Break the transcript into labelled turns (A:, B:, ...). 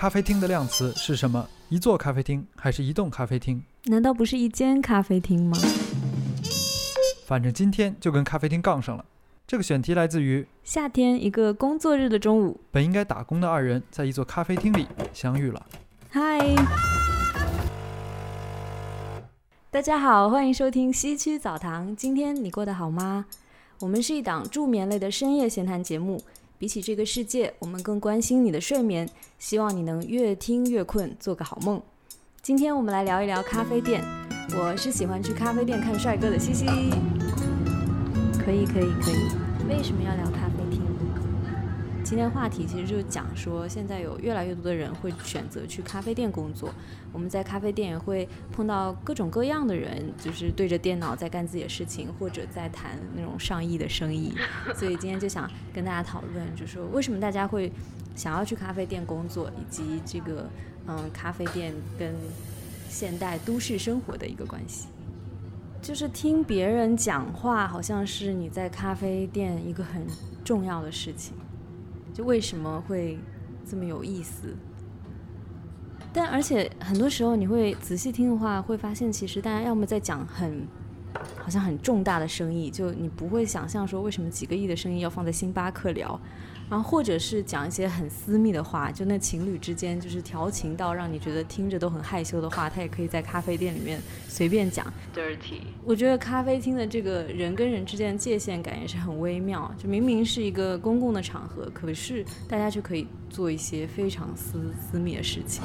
A: 咖啡厅的量词是什么？一座咖啡厅还是一栋咖啡厅？
B: 难道不是一间咖啡厅吗？
A: 反正今天就跟咖啡厅杠上了。这个选题来自于
B: 夏天一个工作日的中午，
A: 本应该打工的二人在一座咖啡厅里相遇了。
B: 嗨，大家好，欢迎收听西区澡堂。今天你过得好吗？我们是一档助眠类的深夜闲谈节目。比起这个世界，我们更关心你的睡眠，希望你能越听越困，做个好梦。今天我们来聊一聊咖啡店。我是喜欢去咖啡店看帅哥的西西。可以，可以，可以。为什么要聊咖啡厅？今天话题其实就讲说，现在有越来越多的人会选择去咖啡店工作。我们在咖啡店也会碰到各种各样的人，就是对着电脑在干自己的事情，或者在谈那种上亿的生意。所以今天就想跟大家讨论，就是说为什么大家会想要去咖啡店工作，以及这个嗯，咖啡店跟现代都市生活的一个关系。就是听别人讲话，好像是你在咖啡店一个很重要的事情。就为什么会这么有意思？但而且很多时候你会仔细听的话，会发现其实大家要么在讲很好像很重大的生意，就你不会想象说为什么几个亿的生意要放在星巴克聊。然后或者是讲一些很私密的话，就那情侣之间就是调情到让你觉得听着都很害羞的话，他也可以在咖啡店里面随便讲。
C: Dirty，
B: 我觉得咖啡厅的这个人跟人之间的界限感也是很微妙，就明明是一个公共的场合，可是大家却可以做一些非常私私密的事情。